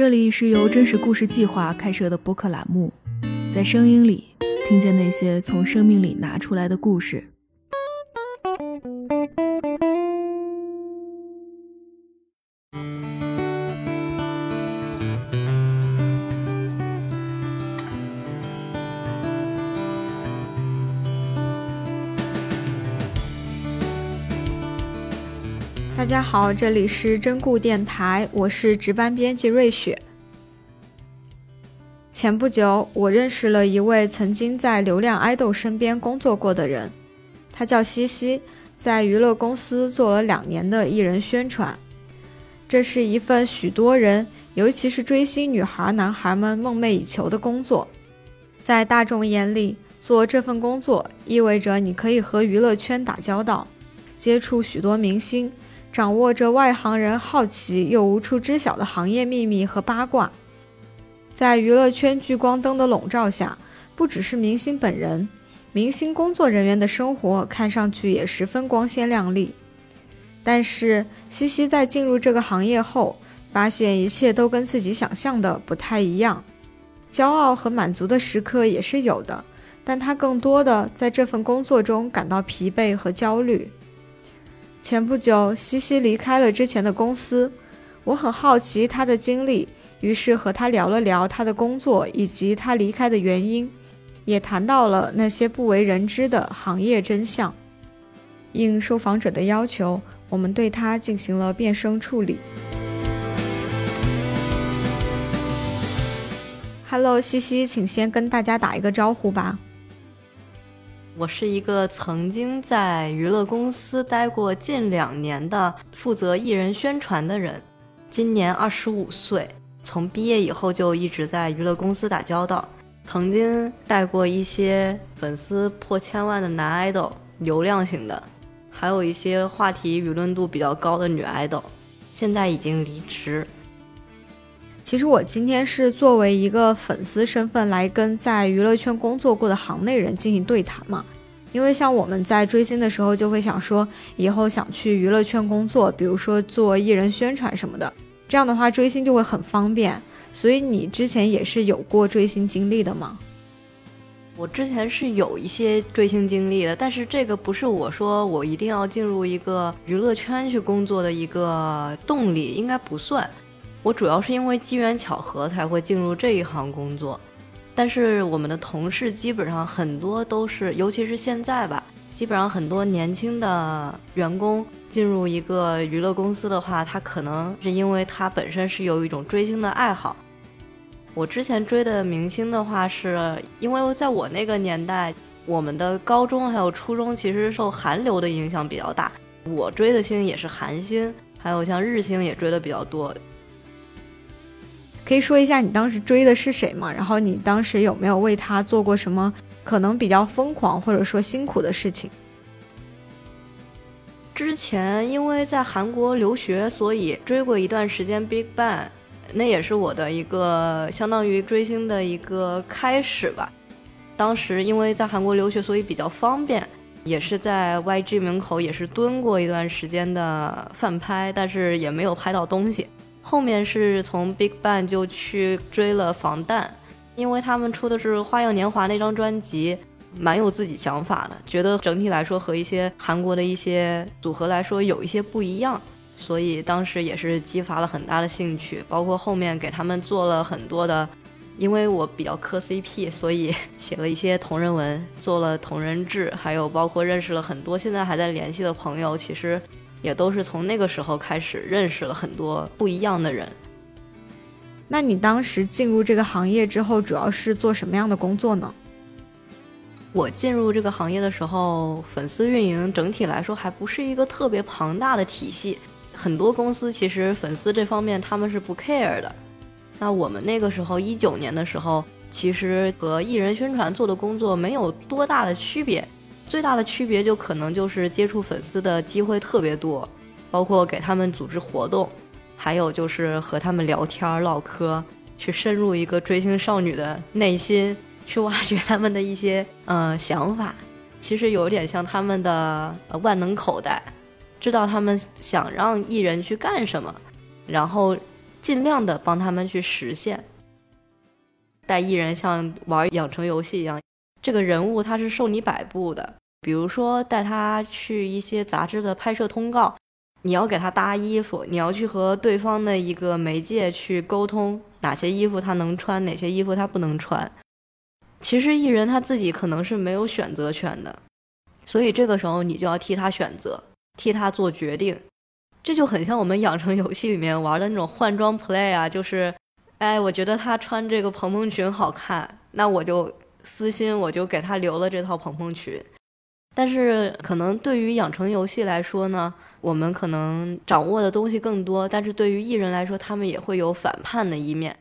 这里是由真实故事计划开设的播客栏目，在声音里听见那些从生命里拿出来的故事。大家好，这里是真故电台，我是值班编辑瑞雪。前不久，我认识了一位曾经在流量爱豆身边工作过的人，他叫西西，在娱乐公司做了两年的艺人宣传。这是一份许多人，尤其是追星女孩、男孩们梦寐以求的工作。在大众眼里，做这份工作意味着你可以和娱乐圈打交道，接触许多明星。掌握着外行人好奇又无处知晓的行业秘密和八卦，在娱乐圈聚光灯的笼罩下，不只是明星本人，明星工作人员的生活看上去也十分光鲜亮丽。但是，西西在进入这个行业后，发现一切都跟自己想象的不太一样。骄傲和满足的时刻也是有的，但他更多的在这份工作中感到疲惫和焦虑。前不久，西西离开了之前的公司，我很好奇他的经历，于是和他聊了聊他的工作以及他离开的原因，也谈到了那些不为人知的行业真相。应受访者的要求，我们对他进行了变声处理。Hello，西西，请先跟大家打一个招呼吧。我是一个曾经在娱乐公司待过近两年的负责艺人宣传的人，今年二十五岁，从毕业以后就一直在娱乐公司打交道，曾经带过一些粉丝破千万的男 idol，流量型的，还有一些话题舆论度比较高的女 idol，现在已经离职。其实我今天是作为一个粉丝身份来跟在娱乐圈工作过的行内人进行对谈嘛，因为像我们在追星的时候就会想说，以后想去娱乐圈工作，比如说做艺人宣传什么的，这样的话追星就会很方便。所以你之前也是有过追星经历的吗？我之前是有一些追星经历的，但是这个不是我说我一定要进入一个娱乐圈去工作的一个动力，应该不算。我主要是因为机缘巧合才会进入这一行工作，但是我们的同事基本上很多都是，尤其是现在吧，基本上很多年轻的员工进入一个娱乐公司的话，他可能是因为他本身是有一种追星的爱好。我之前追的明星的话，是因为在我那个年代，我们的高中还有初中其实受韩流的影响比较大，我追的星也是韩星，还有像日星也追的比较多。可以说一下你当时追的是谁吗？然后你当时有没有为他做过什么可能比较疯狂或者说辛苦的事情？之前因为在韩国留学，所以追过一段时间 Big Bang，那也是我的一个相当于追星的一个开始吧。当时因为在韩国留学，所以比较方便，也是在 YG 门口也是蹲过一段时间的饭拍，但是也没有拍到东西。后面是从 Big Bang 就去追了防弹，因为他们出的是《花样年华》那张专辑，蛮有自己想法的，觉得整体来说和一些韩国的一些组合来说有一些不一样，所以当时也是激发了很大的兴趣。包括后面给他们做了很多的，因为我比较磕 CP，所以写了一些同人文，做了同人志，还有包括认识了很多现在还在联系的朋友，其实。也都是从那个时候开始认识了很多不一样的人。那你当时进入这个行业之后，主要是做什么样的工作呢？我进入这个行业的时候，粉丝运营整体来说还不是一个特别庞大的体系，很多公司其实粉丝这方面他们是不 care 的。那我们那个时候一九年的时候，其实和艺人宣传做的工作没有多大的区别。最大的区别就可能就是接触粉丝的机会特别多，包括给他们组织活动，还有就是和他们聊天唠嗑，去深入一个追星少女的内心，去挖掘他们的一些呃想法。其实有点像他们的万能口袋，知道他们想让艺人去干什么，然后尽量的帮他们去实现。带艺人像玩养成游戏一样，这个人物他是受你摆布的。比如说带他去一些杂志的拍摄通告，你要给他搭衣服，你要去和对方的一个媒介去沟通，哪些衣服他能穿，哪些衣服他不能穿。其实艺人他自己可能是没有选择权的，所以这个时候你就要替他选择，替他做决定。这就很像我们养成游戏里面玩的那种换装 play 啊，就是。哎，我觉得他穿这个蓬蓬裙好看，那我就私心我就给他留了这套蓬蓬裙。但是可能对于养成游戏来说呢，我们可能掌握的东西更多，但是对于艺人来说，他们也会有反叛的一面。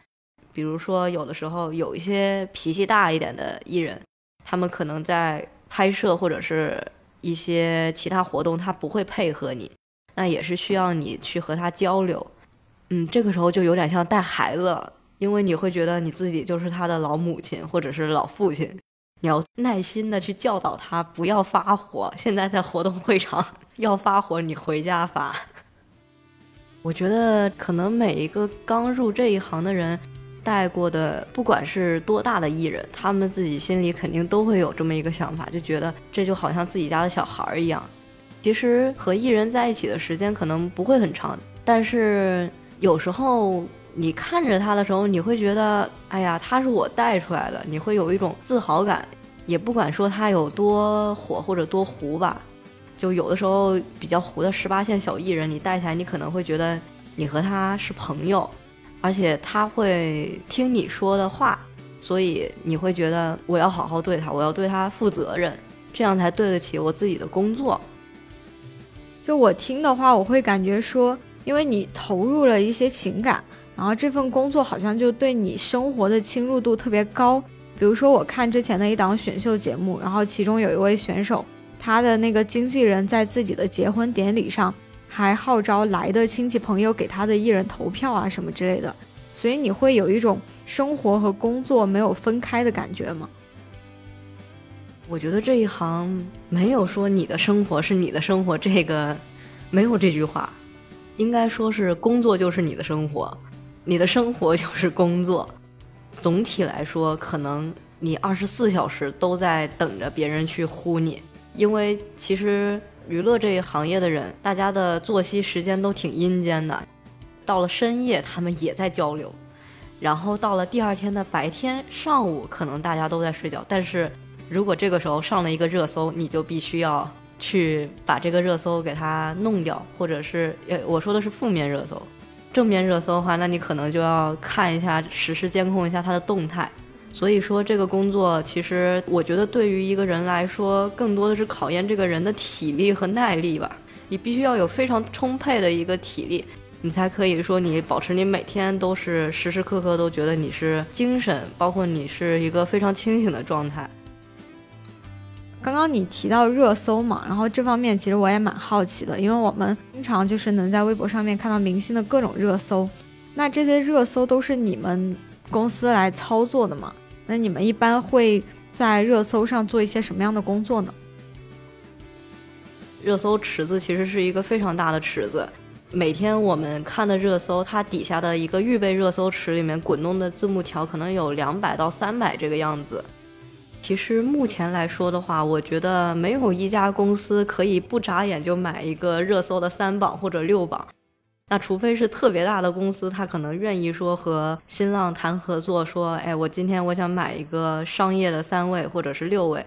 比如说，有的时候有一些脾气大一点的艺人，他们可能在拍摄或者是一些其他活动，他不会配合你，那也是需要你去和他交流。嗯，这个时候就有点像带孩子，因为你会觉得你自己就是他的老母亲或者是老父亲，你要耐心的去教导他不要发火。现在在活动会场要发火，你回家发。我觉得可能每一个刚入这一行的人，带过的不管是多大的艺人，他们自己心里肯定都会有这么一个想法，就觉得这就好像自己家的小孩儿一样。其实和艺人在一起的时间可能不会很长，但是。有时候你看着他的时候，你会觉得，哎呀，他是我带出来的，你会有一种自豪感。也不管说他有多火或者多糊吧，就有的时候比较糊的十八线小艺人，你带起来，你可能会觉得你和他是朋友，而且他会听你说的话，所以你会觉得我要好好对他，我要对他负责任，这样才对得起我自己的工作。就我听的话，我会感觉说。因为你投入了一些情感，然后这份工作好像就对你生活的侵入度特别高。比如说，我看之前的一档选秀节目，然后其中有一位选手，他的那个经纪人在自己的结婚典礼上还号召来的亲戚朋友给他的艺人投票啊什么之类的。所以你会有一种生活和工作没有分开的感觉吗？我觉得这一行没有说你的生活是你的生活，这个没有这句话。应该说是工作就是你的生活，你的生活 就是工作。总体来说，可能你二十四小时都在等着别人去呼你，因为其实娱乐这一行业的人，大家的作息时间都挺阴间的。到了深夜，他们也在交流，然后到了第二天的白天上午，可能大家都在睡觉。但是如果这个时候上了一个热搜，你就必须要。去把这个热搜给它弄掉，或者是呃，我说的是负面热搜，正面热搜的话，那你可能就要看一下实时监控一下它的动态。所以说，这个工作其实我觉得对于一个人来说，更多的是考验这个人的体力和耐力吧。你必须要有非常充沛的一个体力，你才可以说你保持你每天都是时时刻刻都觉得你是精神，包括你是一个非常清醒的状态。刚刚你提到热搜嘛，然后这方面其实我也蛮好奇的，因为我们经常就是能在微博上面看到明星的各种热搜，那这些热搜都是你们公司来操作的吗？那你们一般会在热搜上做一些什么样的工作呢？热搜池子其实是一个非常大的池子，每天我们看的热搜，它底下的一个预备热搜池里面滚动的字幕条可能有两百到三百这个样子。其实目前来说的话，我觉得没有一家公司可以不眨眼就买一个热搜的三榜或者六榜。那除非是特别大的公司，他可能愿意说和新浪谈合作，说，哎，我今天我想买一个商业的三位或者是六位。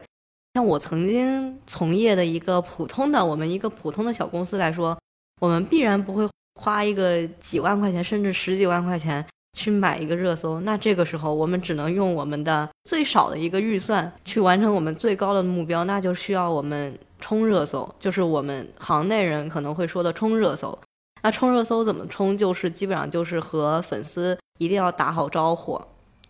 像我曾经从业的一个普通的，我们一个普通的小公司来说，我们必然不会花一个几万块钱甚至十几万块钱。去买一个热搜，那这个时候我们只能用我们的最少的一个预算去完成我们最高的目标，那就需要我们冲热搜，就是我们行内人可能会说的冲热搜。那冲热搜怎么冲？就是基本上就是和粉丝一定要打好招呼，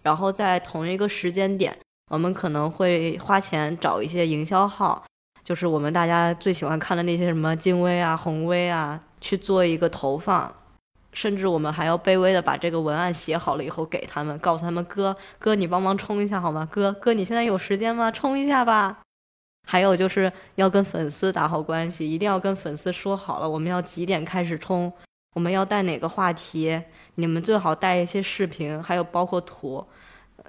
然后在同一个时间点，我们可能会花钱找一些营销号，就是我们大家最喜欢看的那些什么金威啊、红威啊，去做一个投放。甚至我们还要卑微的把这个文案写好了以后给他们，告诉他们哥哥，你帮忙冲一下好吗？哥哥，你现在有时间吗？冲一下吧。还有就是要跟粉丝打好关系，一定要跟粉丝说好了，我们要几点开始冲，我们要带哪个话题，你们最好带一些视频，还有包括图。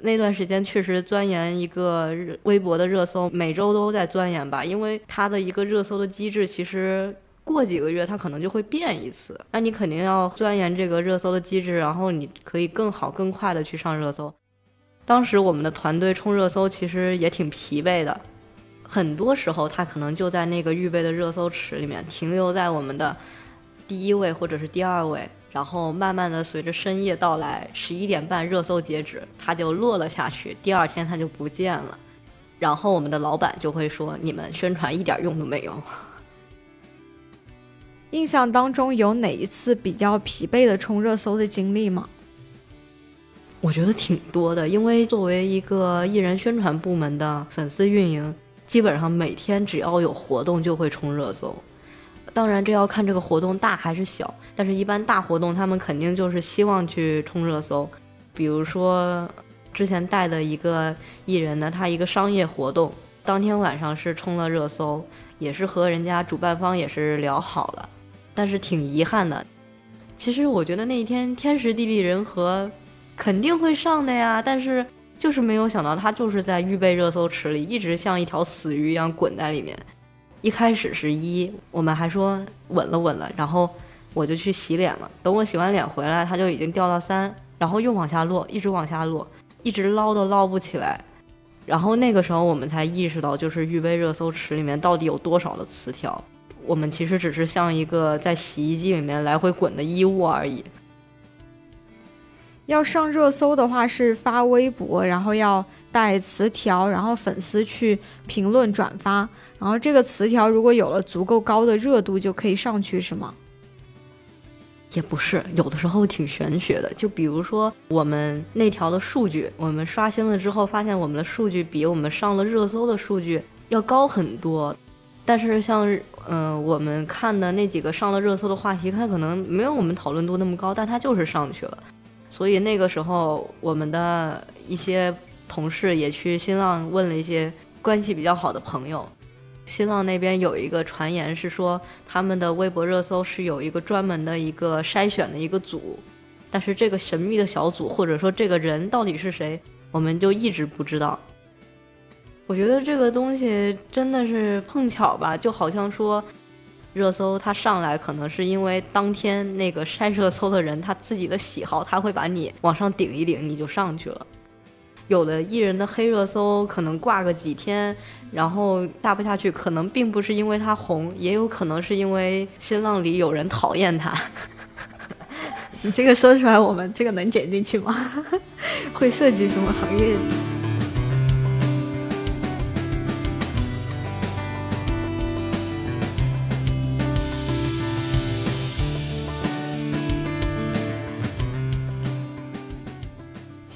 那段时间确实钻研一个微博的热搜，每周都在钻研吧，因为它的一个热搜的机制，其实过几个月它可能就会变一次。那你肯定要钻研这个热搜的机制，然后你可以更好、更快的去上热搜。当时我们的团队冲热搜其实也挺疲惫的，很多时候他可能就在那个预备的热搜池里面停留在我们的第一位或者是第二位。然后慢慢的随着深夜到来，十一点半热搜截止，它就落了下去。第二天它就不见了，然后我们的老板就会说：“你们宣传一点用都没有。”印象当中有哪一次比较疲惫的冲热搜的经历吗？我觉得挺多的，因为作为一个艺人宣传部门的粉丝运营，基本上每天只要有活动就会冲热搜。当然，这要看这个活动大还是小。但是，一般大活动他们肯定就是希望去冲热搜。比如说，之前带的一个艺人呢，他一个商业活动，当天晚上是冲了热搜，也是和人家主办方也是聊好了。但是挺遗憾的，其实我觉得那一天天时地利人和，肯定会上的呀。但是就是没有想到，他就是在预备热搜池里，一直像一条死鱼一样滚在里面。一开始是一，我们还说稳了稳了，然后我就去洗脸了。等我洗完脸回来，它就已经掉到三，然后又往下落，一直往下落，一直捞都捞不起来。然后那个时候我们才意识到，就是预备热搜池里面到底有多少的词条。我们其实只是像一个在洗衣机里面来回滚的衣物而已。要上热搜的话，是发微博，然后要带词条，然后粉丝去评论转发。然后这个词条如果有了足够高的热度，就可以上去，是吗？也不是，有的时候挺玄学的。就比如说我们那条的数据，我们刷新了之后，发现我们的数据比我们上了热搜的数据要高很多。但是像嗯，我们看的那几个上了热搜的话题，它可能没有我们讨论度那么高，但它就是上去了。所以那个时候，我们的一些同事也去新浪问了一些关系比较好的朋友。新浪那边有一个传言是说，他们的微博热搜是有一个专门的一个筛选的一个组，但是这个神秘的小组或者说这个人到底是谁，我们就一直不知道。我觉得这个东西真的是碰巧吧，就好像说，热搜它上来可能是因为当天那个晒热搜的人他自己的喜好，他会把你往上顶一顶，你就上去了。有的艺人的黑热搜可能挂个几天，然后下不下去，可能并不是因为他红，也有可能是因为新浪里有人讨厌他。你这个说出来，我们这个能剪进去吗？会涉及什么行业？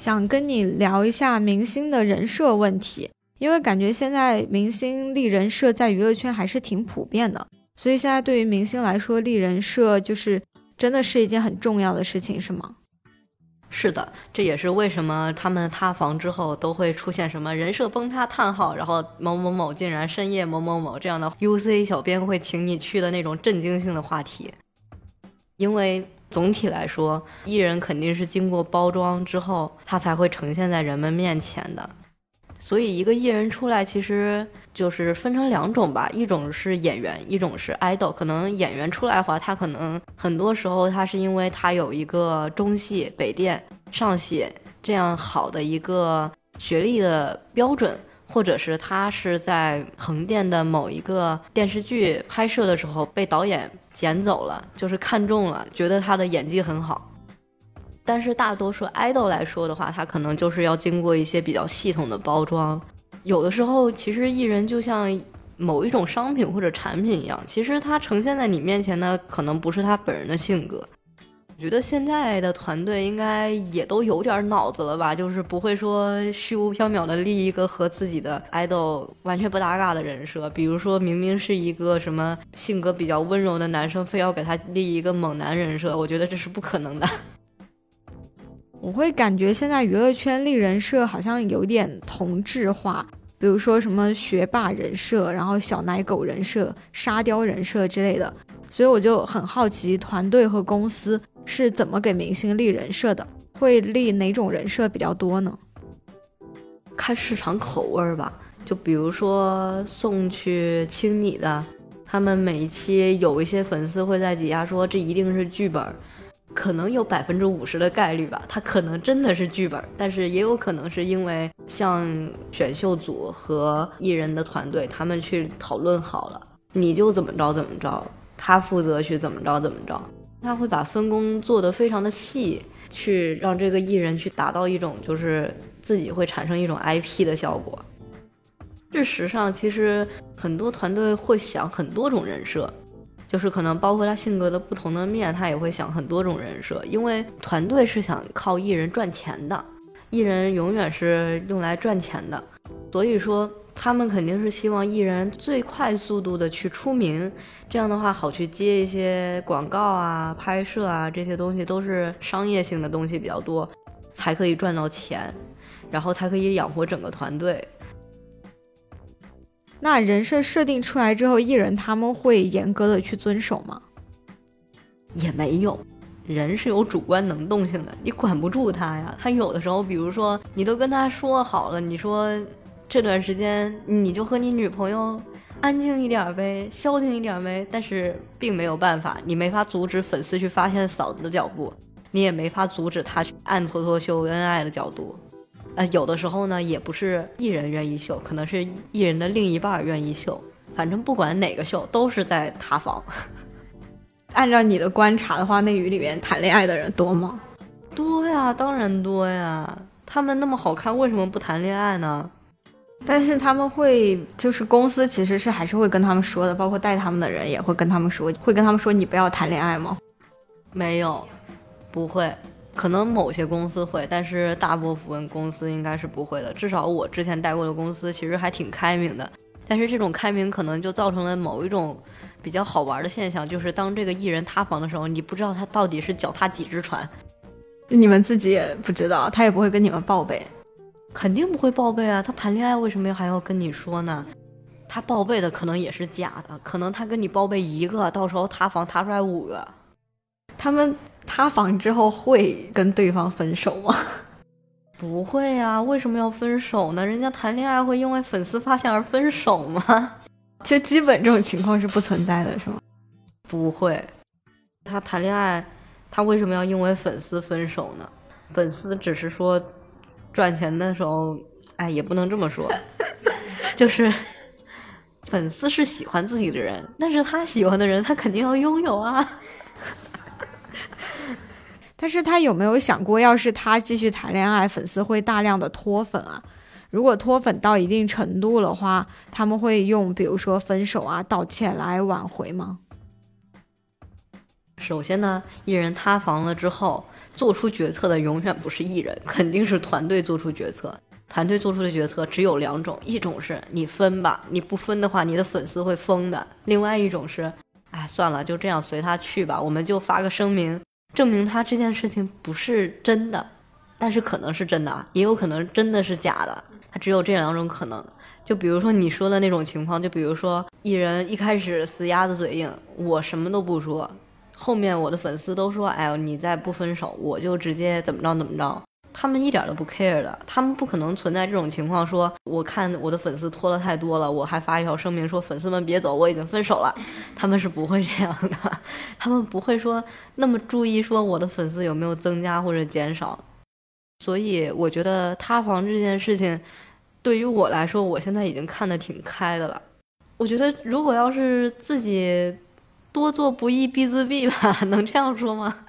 想跟你聊一下明星的人设问题，因为感觉现在明星立人设在娱乐圈还是挺普遍的，所以现在对于明星来说，立人设就是真的是一件很重要的事情，是吗？是的，这也是为什么他们塌房之后都会出现什么人设崩塌叹号，然后某某某竟然深夜某某某这样的 UC 小编会请你去的那种震惊性的话题，因为。总体来说，艺人肯定是经过包装之后，他才会呈现在人们面前的。所以，一个艺人出来，其实就是分成两种吧，一种是演员，一种是 idol。可能演员出来的话，他可能很多时候他是因为他有一个中戏、北电、上戏这样好的一个学历的标准。或者是他是在横店的某一个电视剧拍摄的时候被导演捡走了，就是看中了，觉得他的演技很好。但是大多数 idol 来说的话，他可能就是要经过一些比较系统的包装。有的时候，其实艺人就像某一种商品或者产品一样，其实他呈现在你面前的可能不是他本人的性格。我觉得现在的团队应该也都有点脑子了吧，就是不会说虚无缥缈的立一个和自己的 idol 完全不搭嘎的人设。比如说明明是一个什么性格比较温柔的男生，非要给他立一个猛男人设，我觉得这是不可能的。我会感觉现在娱乐圈立人设好像有点同质化，比如说什么学霸人设，然后小奶狗人设、沙雕人设之类的，所以我就很好奇团队和公司。是怎么给明星立人设的？会立哪种人设比较多呢？看市场口味儿吧，就比如说送去亲你的，他们每一期有一些粉丝会在底下说这一定是剧本，可能有百分之五十的概率吧，他可能真的是剧本，但是也有可能是因为像选秀组和艺人的团队他们去讨论好了，你就怎么着怎么着，他负责去怎么着怎么着，他会把分工做得非常的细。去让这个艺人去达到一种就是自己会产生一种 IP 的效果。事实上，其实很多团队会想很多种人设，就是可能包括他性格的不同的面，他也会想很多种人设，因为团队是想靠艺人赚钱的，艺人永远是用来赚钱的，所以说。他们肯定是希望艺人最快速度的去出名，这样的话好去接一些广告啊、拍摄啊这些东西都是商业性的东西比较多，才可以赚到钱，然后才可以养活整个团队。那人设设定出来之后，艺人他们会严格的去遵守吗？也没有，人是有主观能动性的，你管不住他呀。他有的时候，比如说你都跟他说好了，你说。这段时间你就和你女朋友安静一点呗，消停一点呗。但是并没有办法，你没法阻止粉丝去发现嫂子的脚步，你也没法阻止他去暗搓搓秀恩爱的角度。呃，有的时候呢，也不是艺人愿意秀，可能是艺人的另一半愿意秀。反正不管哪个秀，都是在塌房。按照你的观察的话，内娱里面谈恋爱的人多吗？多呀，当然多呀。他们那么好看，为什么不谈恋爱呢？但是他们会，就是公司其实是还是会跟他们说的，包括带他们的人也会跟他们说，会跟他们说你不要谈恋爱吗？没有，不会，可能某些公司会，但是大部分公司应该是不会的。至少我之前带过的公司其实还挺开明的，但是这种开明可能就造成了某一种比较好玩的现象，就是当这个艺人塌房的时候，你不知道他到底是脚踏几只船，你们自己也不知道，他也不会跟你们报备。肯定不会报备啊！他谈恋爱为什么还要跟你说呢？他报备的可能也是假的，可能他跟你报备一个，到时候塌房塌出来五个。他们塌房之后会跟对方分手吗？不会啊，为什么要分手呢？人家谈恋爱会因为粉丝发现而分手吗？其实基本这种情况是不存在的，是吗？不会，他谈恋爱，他为什么要因为粉丝分手呢？粉丝只是说。赚钱的时候，哎，也不能这么说，就是粉丝是喜欢自己的人，但是他喜欢的人，他肯定要拥有啊。但是他有没有想过，要是他继续谈恋爱，粉丝会大量的脱粉啊？如果脱粉到一定程度的话，他们会用比如说分手啊、道歉来挽回吗？首先呢，艺人塌房了之后，做出决策的永远不是艺人，肯定是团队做出决策。团队做出的决策只有两种，一种是你分吧，你不分的话，你的粉丝会疯的；另外一种是，哎，算了，就这样随他去吧，我们就发个声明，证明他这件事情不是真的，但是可能是真的，也有可能真的是假的，他只有这两种可能。就比如说你说的那种情况，就比如说艺人一开始死鸭子嘴硬，我什么都不说。后面我的粉丝都说：“哎呦，你再不分手，我就直接怎么着怎么着。”他们一点都不 care 的，他们不可能存在这种情况。说我看我的粉丝拖了太多了，我还发一条声明说：“粉丝们别走，我已经分手了。”他们是不会这样的，他们不会说那么注意说我的粉丝有没有增加或者减少。所以我觉得塌房这件事情，对于我来说，我现在已经看得挺开的了。我觉得如果要是自己。多做不义必自毙吧，能这样说吗？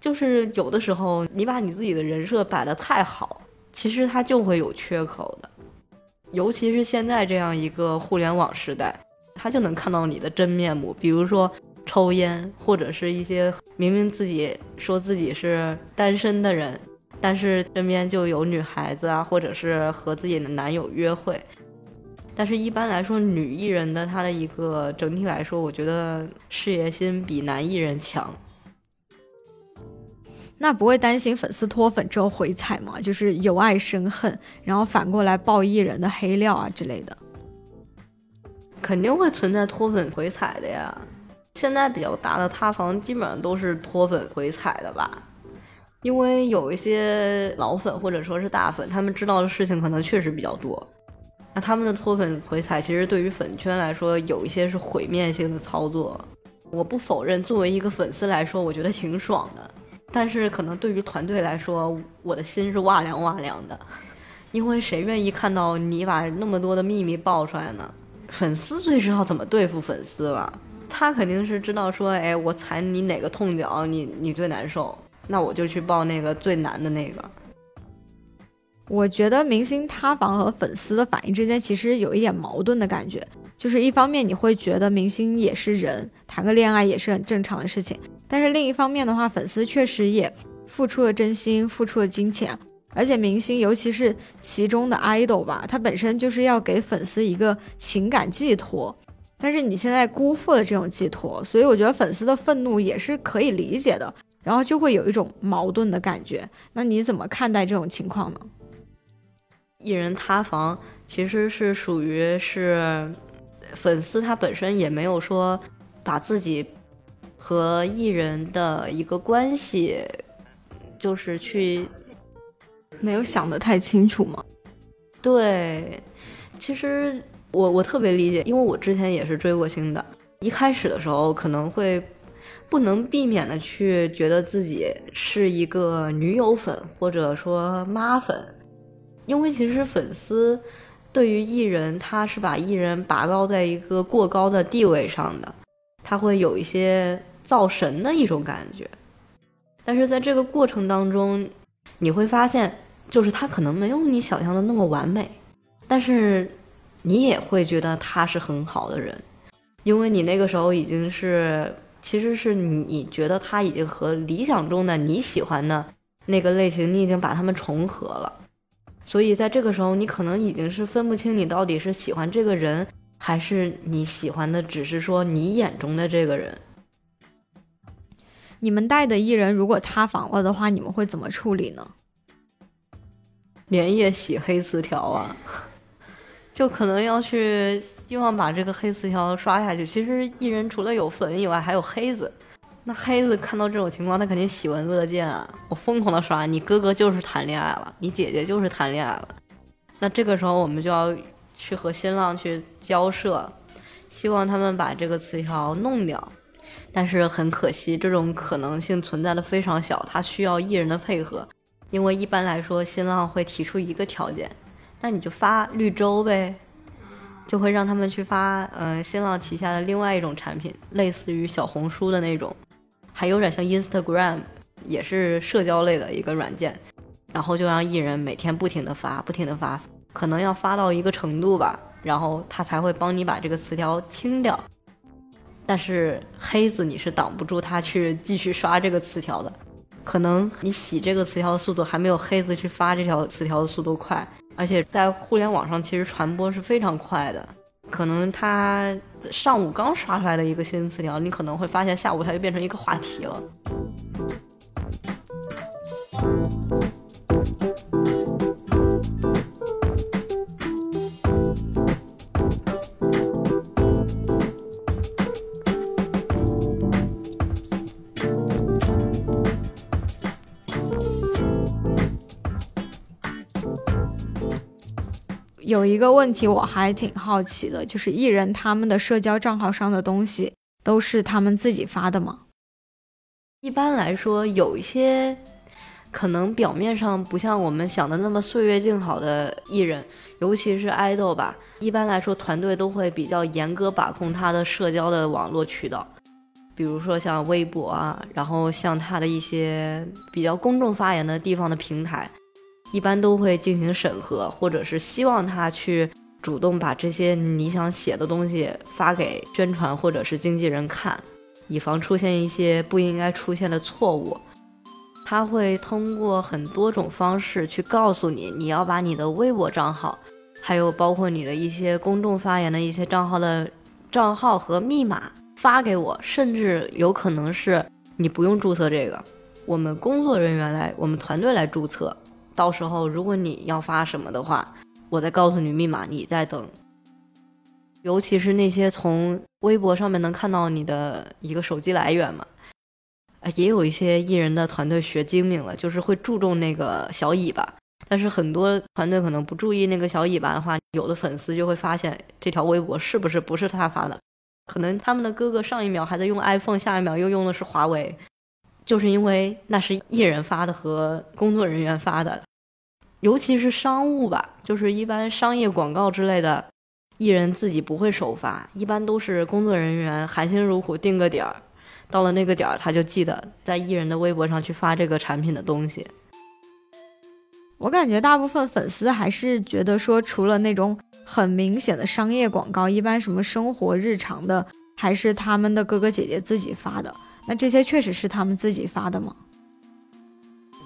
就是有的时候，你把你自己的人设摆的太好，其实它就会有缺口的。尤其是现在这样一个互联网时代，他就能看到你的真面目。比如说抽烟，或者是一些明明自己说自己是单身的人，但是身边就有女孩子啊，或者是和自己的男友约会。但是，一般来说，女艺人的她的一个整体来说，我觉得事业心比男艺人强。那不会担心粉丝脱粉之后回踩吗？就是由爱生恨，然后反过来爆艺人的黑料啊之类的。肯定会存在脱粉回踩的呀。现在比较大的塌房基本上都是脱粉回踩的吧，因为有一些老粉或者说是大粉，他们知道的事情可能确实比较多。那他们的脱粉回踩，其实对于粉圈来说，有一些是毁灭性的操作。我不否认，作为一个粉丝来说，我觉得挺爽的。但是可能对于团队来说，我的心是哇凉哇凉的，因为谁愿意看到你把那么多的秘密爆出来呢？粉丝最知道怎么对付粉丝了。他肯定是知道说，哎，我踩你哪个痛脚，你你最难受，那我就去报那个最难的那个。我觉得明星塌房和粉丝的反应之间其实有一点矛盾的感觉，就是一方面你会觉得明星也是人，谈个恋爱也是很正常的事情，但是另一方面的话，粉丝确实也付出了真心，付出了金钱，而且明星尤其是其中的 idol 吧，他本身就是要给粉丝一个情感寄托。但是你现在辜负了这种寄托，所以我觉得粉丝的愤怒也是可以理解的，然后就会有一种矛盾的感觉。那你怎么看待这种情况呢？艺人塌房其实是属于是粉丝他本身也没有说把自己和艺人的一个关系就是去没有想得太清楚吗？对，其实。我我特别理解，因为我之前也是追过星的。一开始的时候，可能会不能避免的去觉得自己是一个女友粉，或者说妈粉，因为其实粉丝对于艺人，他是把艺人拔高在一个过高的地位上的，他会有一些造神的一种感觉。但是在这个过程当中，你会发现，就是他可能没有你想象的那么完美，但是。你也会觉得他是很好的人，因为你那个时候已经是，其实是你觉得他已经和理想中的你喜欢的那个类型，你已经把他们重合了，所以在这个时候，你可能已经是分不清你到底是喜欢这个人，还是你喜欢的只是说你眼中的这个人。你们带的艺人如果塌房了的话，你们会怎么处理呢？连夜洗黑词条啊。就可能要去希望把这个黑词条刷下去。其实艺人除了有粉以外，还有黑子。那黑子看到这种情况，他肯定喜闻乐见啊！我疯狂的刷，你哥哥就是谈恋爱了，你姐姐就是谈恋爱了。那这个时候我们就要去和新浪去交涉，希望他们把这个词条弄掉。但是很可惜，这种可能性存在的非常小，它需要艺人的配合。因为一般来说，新浪会提出一个条件。那你就发绿洲呗，就会让他们去发，嗯，新浪旗下的另外一种产品，类似于小红书的那种，还有点像 Instagram，也是社交类的一个软件，然后就让艺人每天不停的发，不停的发，可能要发到一个程度吧，然后他才会帮你把这个词条清掉。但是黑子你是挡不住他去继续刷这个词条的，可能你洗这个词条的速度还没有黑子去发这条词条的速度快。而且在互联网上，其实传播是非常快的。可能他上午刚刷出来的一个新词条，你可能会发现下午它就变成一个话题了。有一个问题我还挺好奇的，就是艺人他们的社交账号上的东西都是他们自己发的吗？一般来说，有一些可能表面上不像我们想的那么岁月静好的艺人，尤其是爱豆吧。一般来说，团队都会比较严格把控他的社交的网络渠道，比如说像微博啊，然后像他的一些比较公众发言的地方的平台。一般都会进行审核，或者是希望他去主动把这些你想写的东西发给宣传或者是经纪人看，以防出现一些不应该出现的错误。他会通过很多种方式去告诉你，你要把你的微博账号，还有包括你的一些公众发言的一些账号的账号和密码发给我，甚至有可能是你不用注册这个，我们工作人员来，我们团队来注册。到时候如果你要发什么的话，我再告诉你密码，你再等。尤其是那些从微博上面能看到你的一个手机来源嘛。啊也有一些艺人的团队学精明了，就是会注重那个小尾巴。但是很多团队可能不注意那个小尾巴的话，有的粉丝就会发现这条微博是不是不是他发的？可能他们的哥哥上一秒还在用 iPhone，下一秒又用的是华为，就是因为那是艺人发的和工作人员发的。尤其是商务吧，就是一般商业广告之类的，艺人自己不会首发，一般都是工作人员含辛茹苦定个点儿。到了那个点儿，他就记得在艺人的微博上去发这个产品的东西。我感觉大部分粉丝还是觉得说，除了那种很明显的商业广告，一般什么生活日常的，还是他们的哥哥姐姐自己发的。那这些确实是他们自己发的吗？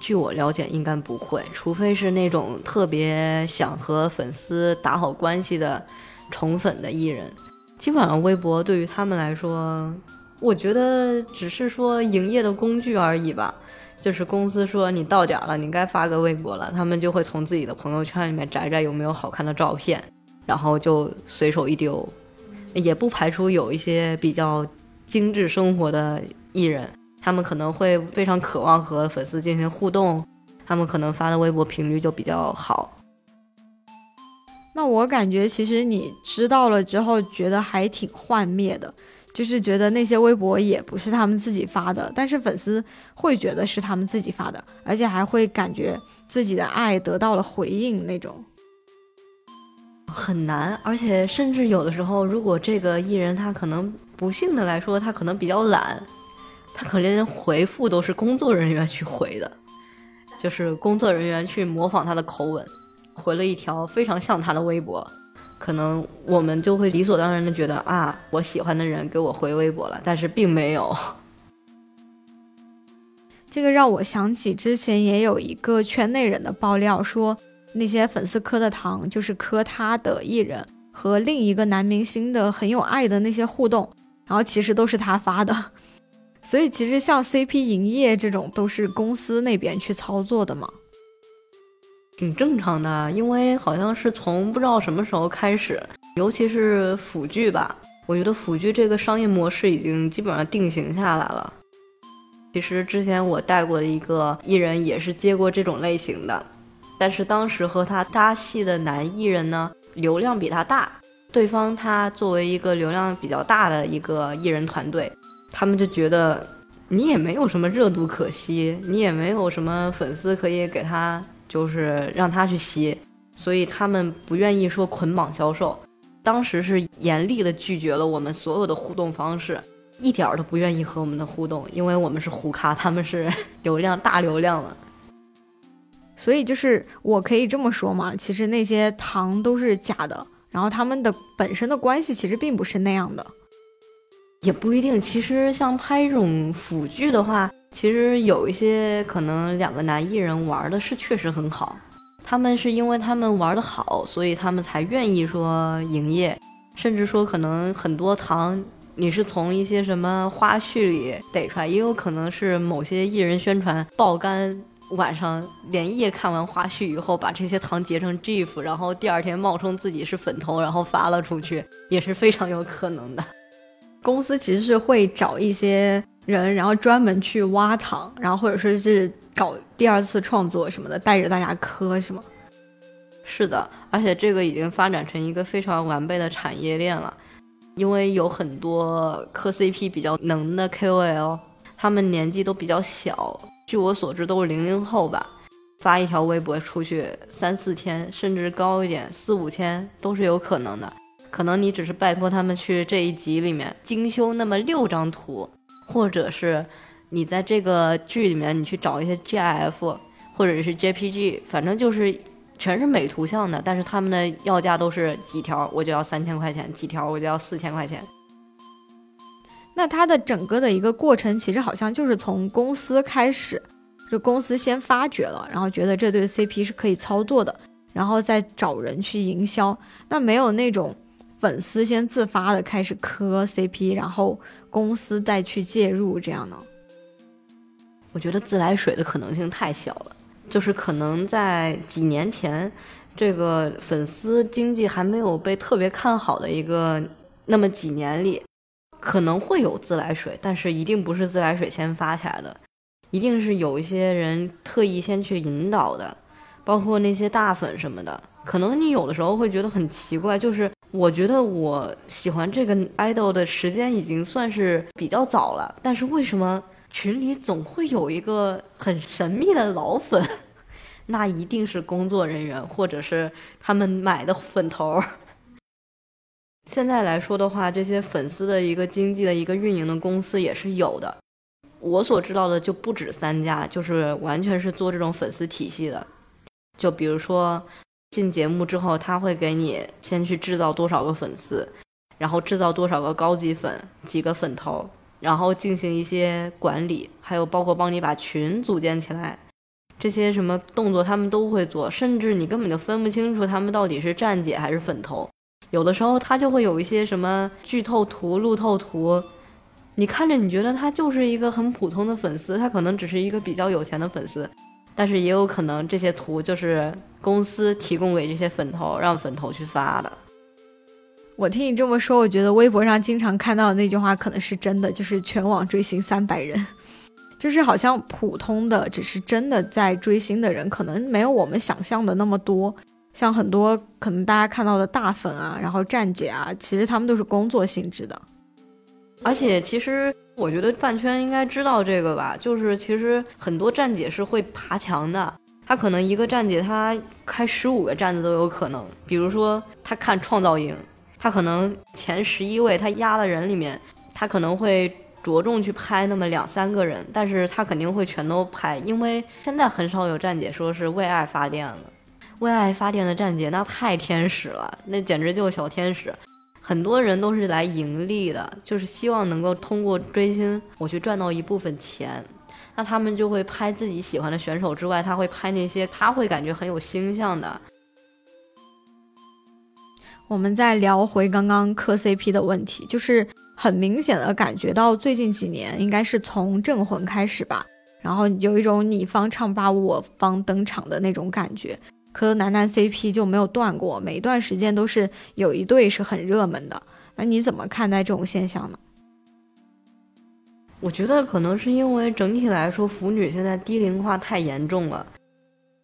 据我了解，应该不会，除非是那种特别想和粉丝打好关系的宠粉的艺人。基本上微博对于他们来说。我觉得只是说营业的工具而已吧，就是公司说你到点了，你该发个微博了，他们就会从自己的朋友圈里面摘摘有没有好看的照片，然后就随手一丢。也不排除有一些比较精致生活的艺人，他们可能会非常渴望和粉丝进行互动，他们可能发的微博频率就比较好。那我感觉其实你知道了之后，觉得还挺幻灭的。就是觉得那些微博也不是他们自己发的，但是粉丝会觉得是他们自己发的，而且还会感觉自己的爱得到了回应那种，很难。而且甚至有的时候，如果这个艺人他可能不幸的来说，他可能比较懒，他可连回复都是工作人员去回的，就是工作人员去模仿他的口吻，回了一条非常像他的微博。可能我们就会理所当然的觉得啊，我喜欢的人给我回微博了，但是并没有。这个让我想起之前也有一个圈内人的爆料，说那些粉丝磕的糖就是磕他的艺人和另一个男明星的很有爱的那些互动，然后其实都是他发的。所以其实像 CP 营业这种都是公司那边去操作的嘛。挺正常的，因为好像是从不知道什么时候开始，尤其是腐剧吧，我觉得腐剧这个商业模式已经基本上定型下来了。其实之前我带过的一个艺人也是接过这种类型的，但是当时和他搭戏的男艺人呢，流量比他大，对方他作为一个流量比较大的一个艺人团队，他们就觉得你也没有什么热度可吸，你也没有什么粉丝可以给他。就是让他去吸，所以他们不愿意说捆绑销售。当时是严厉的拒绝了我们所有的互动方式，一点儿都不愿意和我们的互动，因为我们是胡咖，他们是流量大流量了。所以就是我可以这么说嘛，其实那些糖都是假的，然后他们的本身的关系其实并不是那样的，也不一定。其实像拍这种腐剧的话。其实有一些可能两个男艺人玩的是确实很好，他们是因为他们玩的好，所以他们才愿意说营业，甚至说可能很多糖你是从一些什么花絮里逮出来，也有可能是某些艺人宣传爆肝，晚上连夜看完花絮以后，把这些糖截成 GIF，然后第二天冒充自己是粉头，然后发了出去，也是非常有可能的。公司其实是会找一些。人，然后专门去挖糖，然后或者说是搞第二次创作什么的，带着大家磕，是吗？是的，而且这个已经发展成一个非常完备的产业链了，因为有很多磕 CP 比较能的 KOL，他们年纪都比较小，据我所知都是零零后吧，发一条微博出去三四千，甚至高一点四五千都是有可能的。可能你只是拜托他们去这一集里面精修那么六张图。或者是你在这个剧里面，你去找一些 GIF 或者是 JPG，反正就是全是美图像的，但是他们的要价都是几条我就要三千块钱，几条我就要四千块钱。那它的整个的一个过程，其实好像就是从公司开始，就公司先发掘了，然后觉得这对 CP 是可以操作的，然后再找人去营销。那没有那种粉丝先自发的开始磕 CP，然后。公司再去介入这样呢？我觉得自来水的可能性太小了。就是可能在几年前，这个粉丝经济还没有被特别看好的一个那么几年里，可能会有自来水，但是一定不是自来水先发起来的，一定是有一些人特意先去引导的，包括那些大粉什么的。可能你有的时候会觉得很奇怪，就是我觉得我喜欢这个 idol 的时间已经算是比较早了，但是为什么群里总会有一个很神秘的老粉？那一定是工作人员，或者是他们买的粉头。现在来说的话，这些粉丝的一个经济的一个运营的公司也是有的。我所知道的就不止三家，就是完全是做这种粉丝体系的。就比如说。进节目之后，他会给你先去制造多少个粉丝，然后制造多少个高级粉，几个粉头，然后进行一些管理，还有包括帮你把群组建起来，这些什么动作他们都会做，甚至你根本就分不清楚他们到底是站姐还是粉头。有的时候他就会有一些什么剧透图、路透图，你看着你觉得他就是一个很普通的粉丝，他可能只是一个比较有钱的粉丝。但是也有可能这些图就是公司提供给这些粉头，让粉头去发的。我听你这么说，我觉得微博上经常看到的那句话可能是真的，就是全网追星三百人，就是好像普通的只是真的在追星的人，可能没有我们想象的那么多。像很多可能大家看到的大粉啊，然后站姐啊，其实他们都是工作性质的。而且其实。我觉得饭圈应该知道这个吧，就是其实很多站姐是会爬墙的，她可能一个站姐她开十五个站子都有可能。比如说她看创造营，她可能前十一位她压的人里面，她可能会着重去拍那么两三个人，但是她肯定会全都拍，因为现在很少有站姐说是为爱发电了，为爱发电的站姐那太天使了，那简直就是小天使。很多人都是来盈利的，就是希望能够通过追星，我去赚到一部分钱。那他们就会拍自己喜欢的选手之外，他会拍那些他会感觉很有星象的。我们再聊回刚刚磕 CP 的问题，就是很明显的感觉到最近几年，应该是从《镇魂》开始吧，然后有一种你方唱罢我方登场的那种感觉。磕男男 CP 就没有断过，每一段时间都是有一对是很热门的。那你怎么看待这种现象呢？我觉得可能是因为整体来说，腐女现在低龄化太严重了。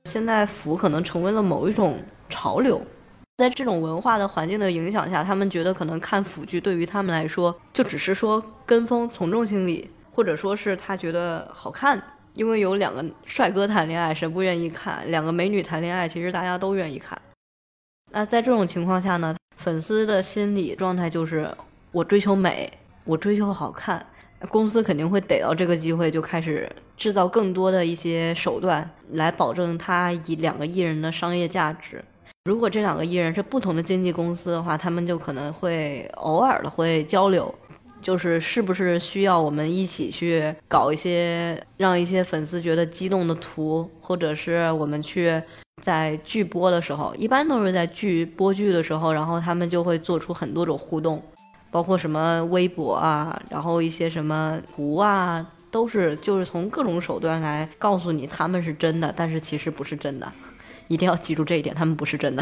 现在腐可能成为了某一种潮流，在这种文化的环境的影响下，他们觉得可能看腐剧对于他们来说，就只是说跟风从众心理，或者说是他觉得好看。因为有两个帅哥谈恋爱，谁不愿意看？两个美女谈恋爱，其实大家都愿意看。那在这种情况下呢，粉丝的心理状态就是我追求美，我追求好看，公司肯定会逮到这个机会，就开始制造更多的一些手段来保证他以两个艺人的商业价值。如果这两个艺人是不同的经纪公司的话，他们就可能会偶尔的会交流。就是是不是需要我们一起去搞一些让一些粉丝觉得激动的图，或者是我们去在剧播的时候，一般都是在剧播剧的时候，然后他们就会做出很多种互动，包括什么微博啊，然后一些什么图啊，都是就是从各种手段来告诉你他们是真的，但是其实不是真的，一定要记住这一点，他们不是真的。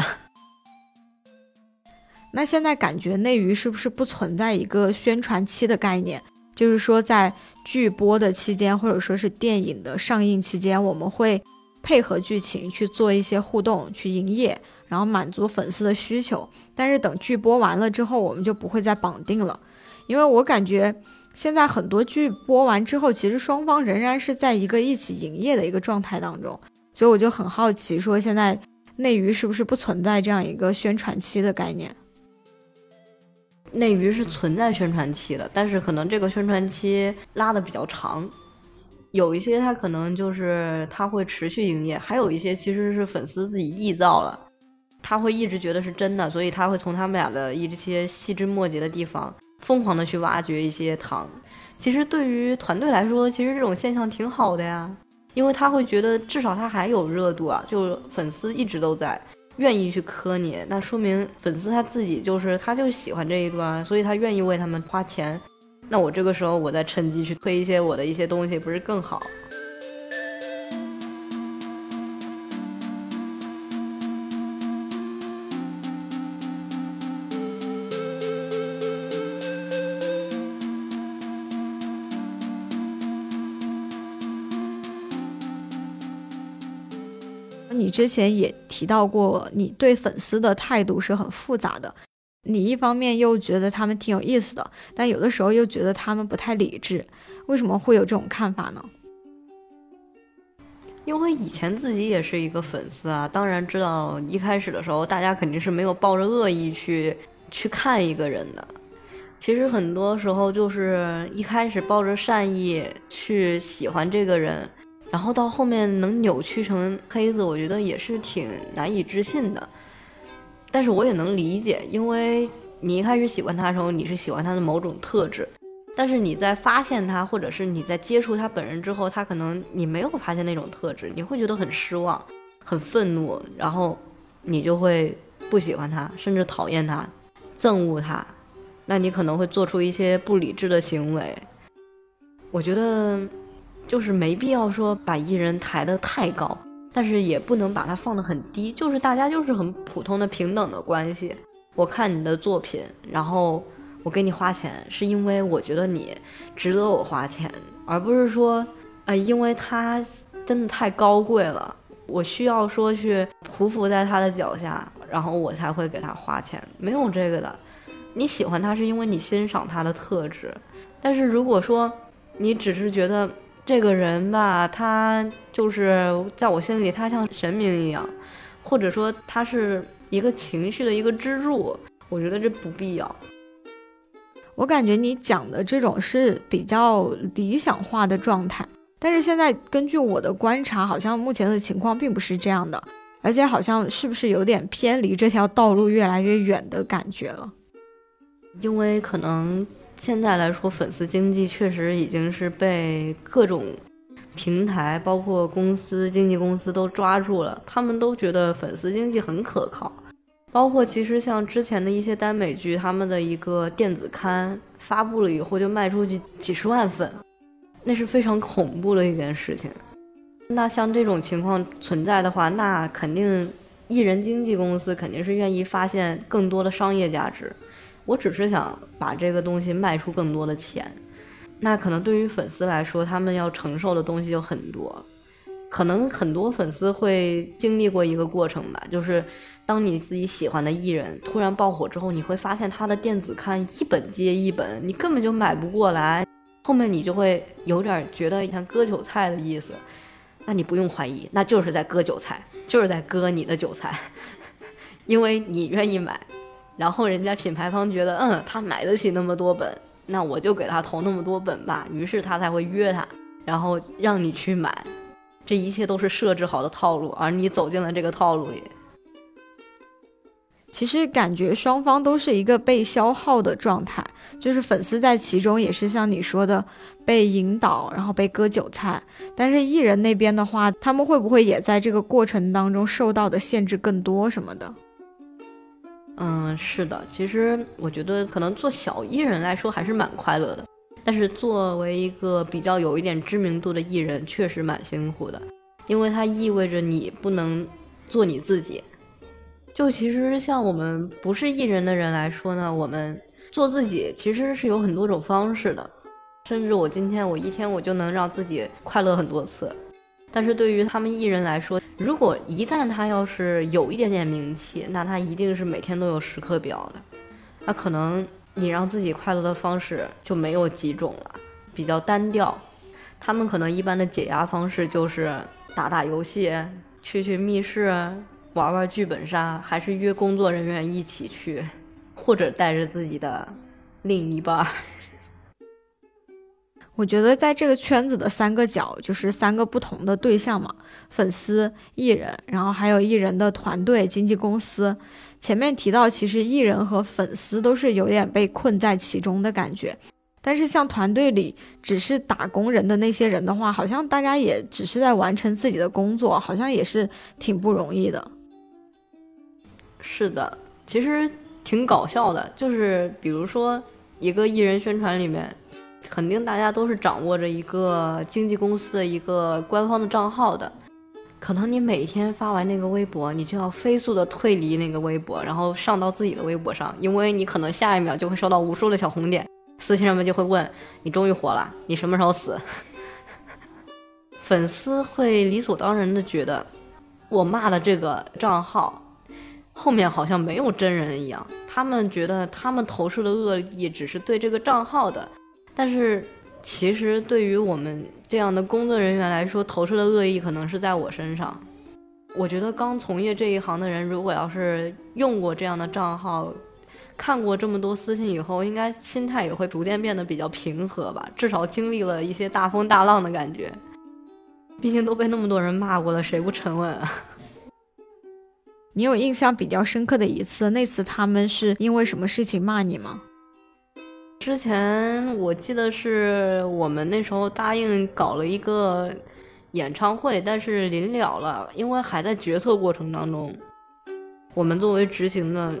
那现在感觉内娱是不是不存在一个宣传期的概念？就是说，在剧播的期间，或者说是电影的上映期间，我们会配合剧情去做一些互动，去营业，然后满足粉丝的需求。但是等剧播完了之后，我们就不会再绑定了，因为我感觉现在很多剧播完之后，其实双方仍然是在一个一起营业的一个状态当中。所以我就很好奇，说现在内娱是不是不存在这样一个宣传期的概念？内娱是存在宣传期的，但是可能这个宣传期拉的比较长，有一些它可能就是它会持续营业，还有一些其实是粉丝自己臆造了，他会一直觉得是真的，所以他会从他们俩的一些细枝末节的地方疯狂的去挖掘一些糖。其实对于团队来说，其实这种现象挺好的呀，因为他会觉得至少他还有热度啊，就粉丝一直都在。愿意去磕你，那说明粉丝他自己就是他就喜欢这一段，所以他愿意为他们花钱。那我这个时候我再趁机去推一些我的一些东西，不是更好？之前也提到过，你对粉丝的态度是很复杂的。你一方面又觉得他们挺有意思的，但有的时候又觉得他们不太理智。为什么会有这种看法呢？因为以前自己也是一个粉丝啊，当然知道一开始的时候，大家肯定是没有抱着恶意去去看一个人的。其实很多时候就是一开始抱着善意去喜欢这个人，然后到后面能扭曲成黑子，我觉得也是挺难以置信的。但是我也能理解，因为你一开始喜欢他的时候，你是喜欢他的某种特质，但是你在发现他，或者是你在接触他本人之后，他可能你没有发现那种特质，你会觉得很失望、很愤怒，然后你就会不喜欢他，甚至讨厌他、憎恶他，那你可能会做出一些不理智的行为。我觉得就是没必要说把艺人抬得太高。但是也不能把它放得很低，就是大家就是很普通的平等的关系。我看你的作品，然后我给你花钱，是因为我觉得你值得我花钱，而不是说，呃，因为他真的太高贵了，我需要说去匍匐在他的脚下，然后我才会给他花钱。没有这个的，你喜欢他是因为你欣赏他的特质，但是如果说你只是觉得。这个人吧，他就是在我心里，他像神明一样，或者说他是一个情绪的一个支柱。我觉得这不必要。我感觉你讲的这种是比较理想化的状态，但是现在根据我的观察，好像目前的情况并不是这样的，而且好像是不是有点偏离这条道路越来越远的感觉了？因为可能。现在来说，粉丝经济确实已经是被各种平台，包括公司、经纪公司都抓住了。他们都觉得粉丝经济很可靠。包括其实像之前的一些耽美剧，他们的一个电子刊发布了以后就卖出去几十万份，那是非常恐怖的一件事情。那像这种情况存在的话，那肯定艺人经纪公司肯定是愿意发现更多的商业价值。我只是想把这个东西卖出更多的钱，那可能对于粉丝来说，他们要承受的东西就很多。可能很多粉丝会经历过一个过程吧，就是当你自己喜欢的艺人突然爆火之后，你会发现他的电子刊一本接一本，你根本就买不过来。后面你就会有点觉得像割韭菜的意思，那你不用怀疑，那就是在割韭菜，就是在割你的韭菜，因为你愿意买。然后人家品牌方觉得，嗯，他买得起那么多本，那我就给他投那么多本吧。于是他才会约他，然后让你去买。这一切都是设置好的套路，而你走进了这个套路里。其实感觉双方都是一个被消耗的状态，就是粉丝在其中也是像你说的被引导，然后被割韭菜。但是艺人那边的话，他们会不会也在这个过程当中受到的限制更多什么的？嗯，是的，其实我觉得可能做小艺人来说还是蛮快乐的，但是作为一个比较有一点知名度的艺人，确实蛮辛苦的，因为它意味着你不能做你自己。就其实像我们不是艺人的人来说呢，我们做自己其实是有很多种方式的，甚至我今天我一天我就能让自己快乐很多次。但是对于他们艺人来说，如果一旦他要是有一点点名气，那他一定是每天都有时刻表的。那可能你让自己快乐的方式就没有几种了，比较单调。他们可能一般的解压方式就是打打游戏、去去密室、玩玩剧本杀，还是约工作人员一起去，或者带着自己的另一半。我觉得在这个圈子的三个角，就是三个不同的对象嘛，粉丝、艺人，然后还有艺人的团队、经纪公司。前面提到，其实艺人和粉丝都是有点被困在其中的感觉。但是像团队里只是打工人的那些人的话，好像大家也只是在完成自己的工作，好像也是挺不容易的。是的，其实挺搞笑的，就是比如说一个艺人宣传里面。肯定大家都是掌握着一个经纪公司的一个官方的账号的，可能你每天发完那个微博，你就要飞速的退离那个微博，然后上到自己的微博上，因为你可能下一秒就会收到无数的小红点，私信上面就会问你终于火了，你什么时候死？粉丝会理所当然的觉得，我骂的这个账号后面好像没有真人一样，他们觉得他们投射的恶意只是对这个账号的，但是其实对于我们这样的工作人员来说，投射的恶意可能是在我身上。我觉得刚从业这一行的人，如果要是用过这样的账号，看过这么多私信以后，应该心态也会逐渐变得比较平和吧。至少经历了一些大风大浪的感觉，毕竟都被那么多人骂过了，谁不沉稳啊？你有印象比较深刻的一次，那次他们是因为什么事情骂你吗？之前我记得是我们那时候答应搞了一个。演唱会，但是临了了，因为还在决策过程当中，我们作为执行的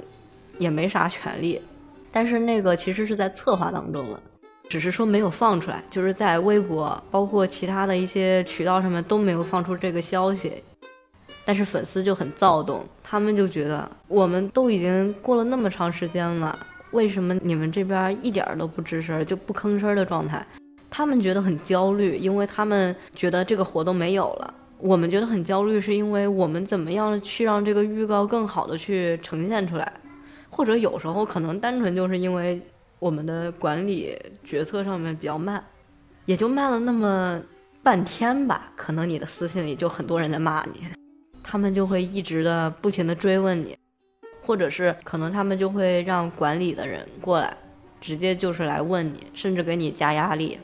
也没啥权利，但是那个其实是在策划当中了，只是说没有放出来，就是在微博，包括其他的一些渠道上面都没有放出这个消息，但是粉丝就很躁动，他们就觉得我们都已经过了那么长时间了，为什么你们这边一点都不吱声，就不吭声的状态？他们觉得很焦虑，因为他们觉得这个活动没有了。我们觉得很焦虑，是因为我们怎么样去让这个预告更好的去呈现出来，或者有时候可能单纯就是因为我们的管理决策上面比较慢，也就慢了那么半天吧。可能你的私信里就很多人在骂你，他们就会一直的不停的追问你，或者是可能他们就会让管理的人过来，直接就是来问你，甚至给你加压力。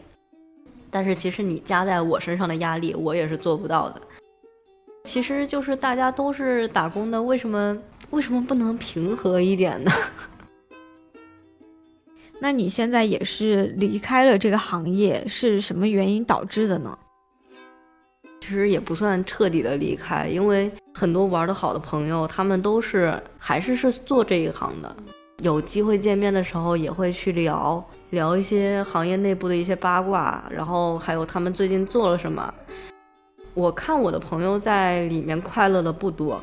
但是其实你加在我身上的压力，我也是做不到的。其实就是大家都是打工的，为什么为什么不能平和一点呢？那你现在也是离开了这个行业，是什么原因导致的呢？其实也不算彻底的离开，因为很多玩的好的朋友，他们都是还是是做这一行的，有机会见面的时候也会去聊。聊一些行业内部的一些八卦，然后还有他们最近做了什么。我看我的朋友在里面快乐的不多，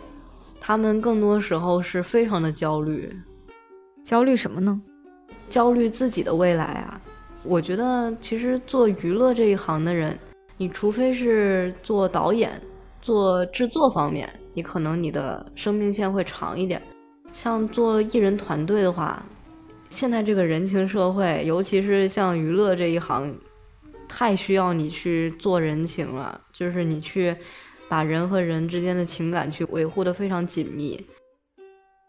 他们更多时候是非常的焦虑。焦虑什么呢？焦虑自己的未来啊！我觉得其实做娱乐这一行的人，你除非是做导演、做制作方面，你可能你的生命线会长一点。像做艺人团队的话。现在这个人情社会，尤其是像娱乐这一行，太需要你去做人情了。就是你去把人和人之间的情感去维护的非常紧密。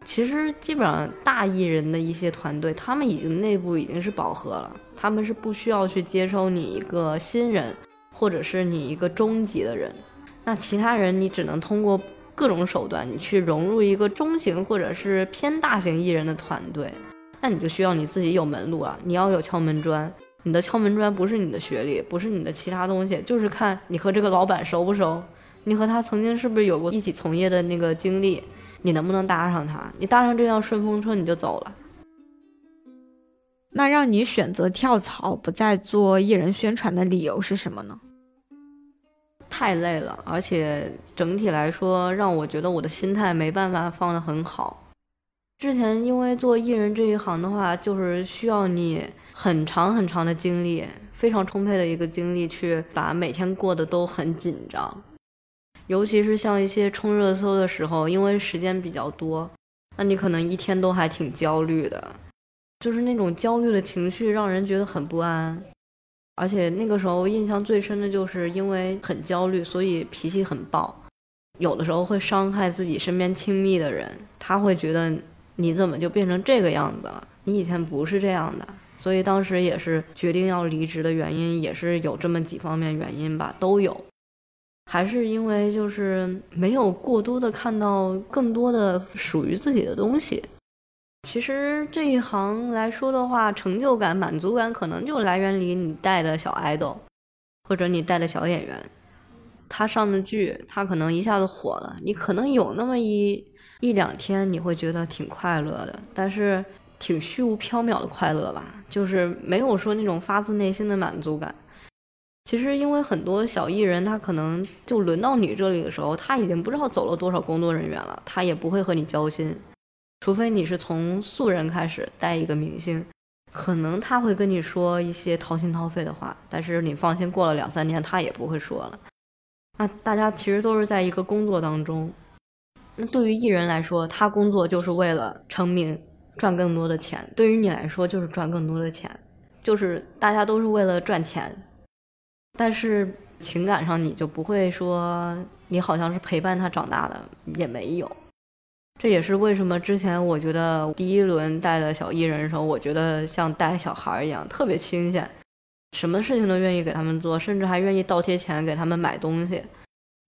其实基本上大艺人的一些团队，他们已经内部已经是饱和了，他们是不需要去接收你一个新人，或者是你一个中级的人。那其他人，你只能通过各种手段，你去融入一个中型或者是偏大型艺人的团队。那你就需要你自己有门路啊！你要有敲门砖，你的敲门砖不是你的学历，不是你的其他东西，就是看你和这个老板熟不熟，你和他曾经是不是有过一起从业的那个经历，你能不能搭上他？你搭上这辆顺风车你就走了。那让你选择跳槽不再做艺人宣传的理由是什么呢？太累了，而且整体来说让我觉得我的心态没办法放得很好。之前因为做艺人这一行的话，就是需要你很长很长的精力，非常充沛的一个精力，去把每天过得都很紧张。尤其是像一些冲热搜的时候，因为时间比较多，那你可能一天都还挺焦虑的，就是那种焦虑的情绪让人觉得很不安。而且那个时候印象最深的就是因为很焦虑，所以脾气很暴，有的时候会伤害自己身边亲密的人，他会觉得。你怎么就变成这个样子了？你以前不是这样的，所以当时也是决定要离职的原因，也是有这么几方面原因吧，都有。还是因为就是没有过多的看到更多的属于自己的东西。其实这一行来说的话，成就感、满足感可能就来源于你带的小爱豆，或者你带的小演员，他上的剧，他可能一下子火了，你可能有那么一。一两天你会觉得挺快乐的，但是挺虚无缥缈的快乐吧，就是没有说那种发自内心的满足感。其实因为很多小艺人，他可能就轮到你这里的时候，他已经不知道走了多少工作人员了，他也不会和你交心，除非你是从素人开始带一个明星，可能他会跟你说一些掏心掏肺的话，但是你放心，过了两三年他也不会说了。那大家其实都是在一个工作当中。那对于艺人来说，他工作就是为了成名，赚更多的钱；对于你来说，就是赚更多的钱，就是大家都是为了赚钱。但是情感上，你就不会说你好像是陪伴他长大的，也没有。这也是为什么之前我觉得第一轮带的小艺人的时候，我觉得像带小孩一样，特别新鲜，什么事情都愿意给他们做，甚至还愿意倒贴钱给他们买东西。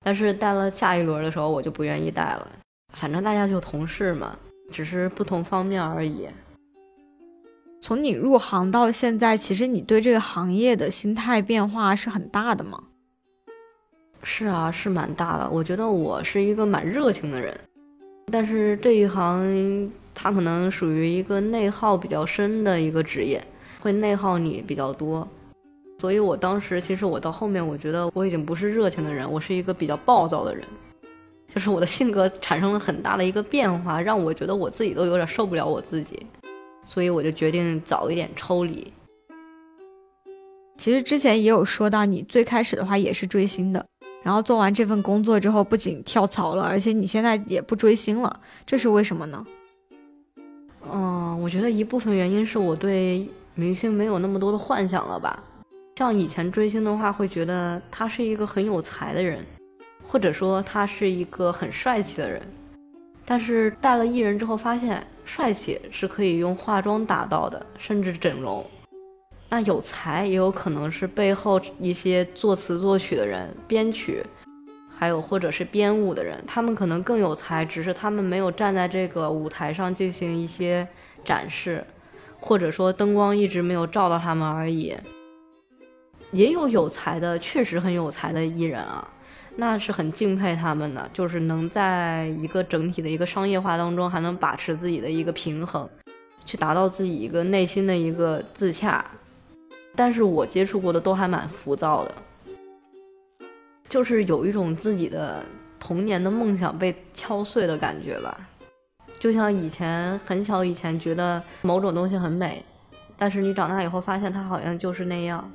但是带了下一轮的时候，我就不愿意带了。反正大家就同事嘛，只是不同方面而已。从你入行到现在，其实你对这个行业的心态变化是很大的吗？是啊，是蛮大的。我觉得我是一个蛮热情的人。但是这一行，它可能属于一个内耗比较深的一个职业，会内耗你比较多。所以我当时其实我到后面，我觉得我已经不是热情的人，我是一个比较暴躁的人，就是我的性格产生了很大的一个变化，让我觉得我自己都有点受不了我自己，所以我就决定早一点抽离。其实之前也有说到，你最开始的话也是追星的。然后做完这份工作之后，不仅跳槽了，而且你现在也不追星了，这是为什么呢？嗯，我觉得一部分原因是我对明星没有那么多的幻想了吧。像以前追星的话，会觉得他是一个很有才的人，或者说他是一个很帅气的人。但是带了艺人之后，发现帅气是可以用化妆达到的，甚至整容。那有才也有可能是背后一些作词作曲的人、编曲，还有或者是编舞的人，他们可能更有才，只是他们没有站在这个舞台上进行一些展示，或者说灯光一直没有照到他们而已。也有有才的，确实很有才的艺人啊，那是很敬佩他们的，就是能在一个整体的一个商业化当中，还能把持自己的一个平衡，去达到自己一个内心的一个自洽。但是我接触过的都还蛮浮躁的，就是有一种自己的童年的梦想被敲碎的感觉吧。就像以前很小以前觉得某种东西很美，但是你长大以后发现它好像就是那样。